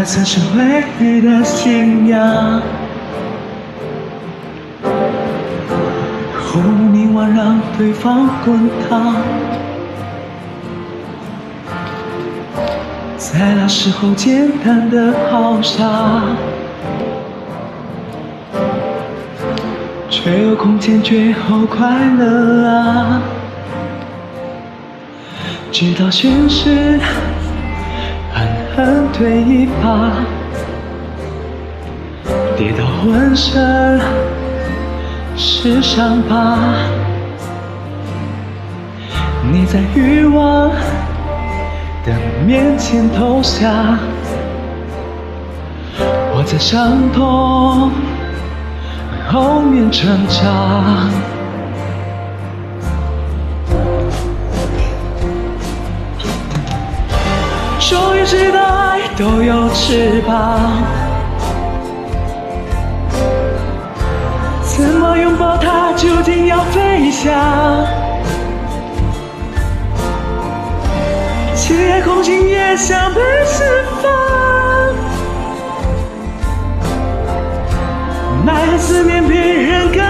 可爱曾是唯一的信仰。后明晚让对方滚烫，在那时候简单的好傻，却有空间绝后快乐啊！直到现实狠狠推一把，跌到浑身。是伤疤，你在欲望的面前投降，我在伤痛后面成长。都有翅膀。怎么拥抱它，究竟要飞翔？漆黑空心也想被释放，奈何思念比人更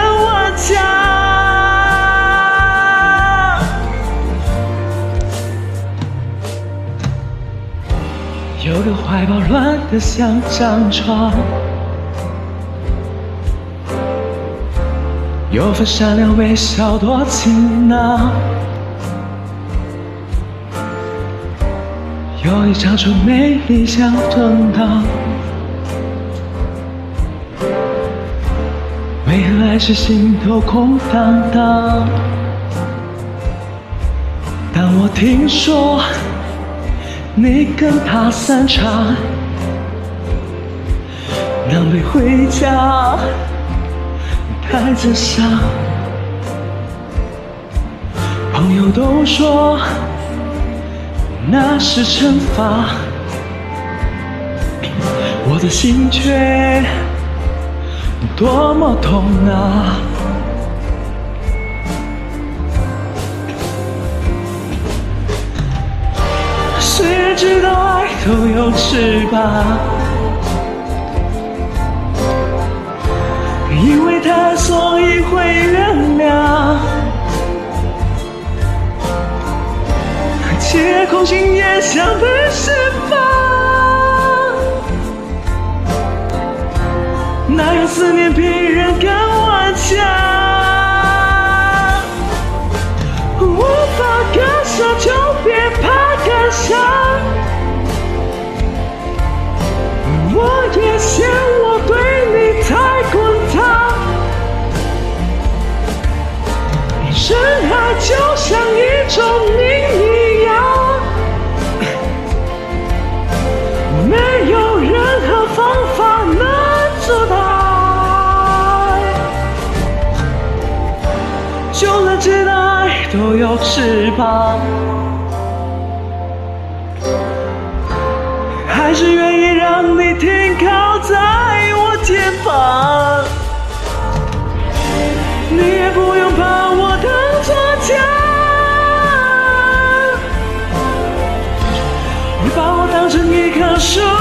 有个怀抱乱得像张床。有份善良微笑多情囊，有一张唇美丽像吞糖，为何还是心头空荡荡？当我听说你跟他散场，狼狈回家。带着伤，朋友都说那是惩罚，我的心却多么痛啊！都有翅膀。因为他，所以会原谅。切空心也想被释放，哪有思念比人更顽强？时代都有翅膀，还是愿意让你停靠在我肩膀。你也不用把我当作家，你把我当成一棵树。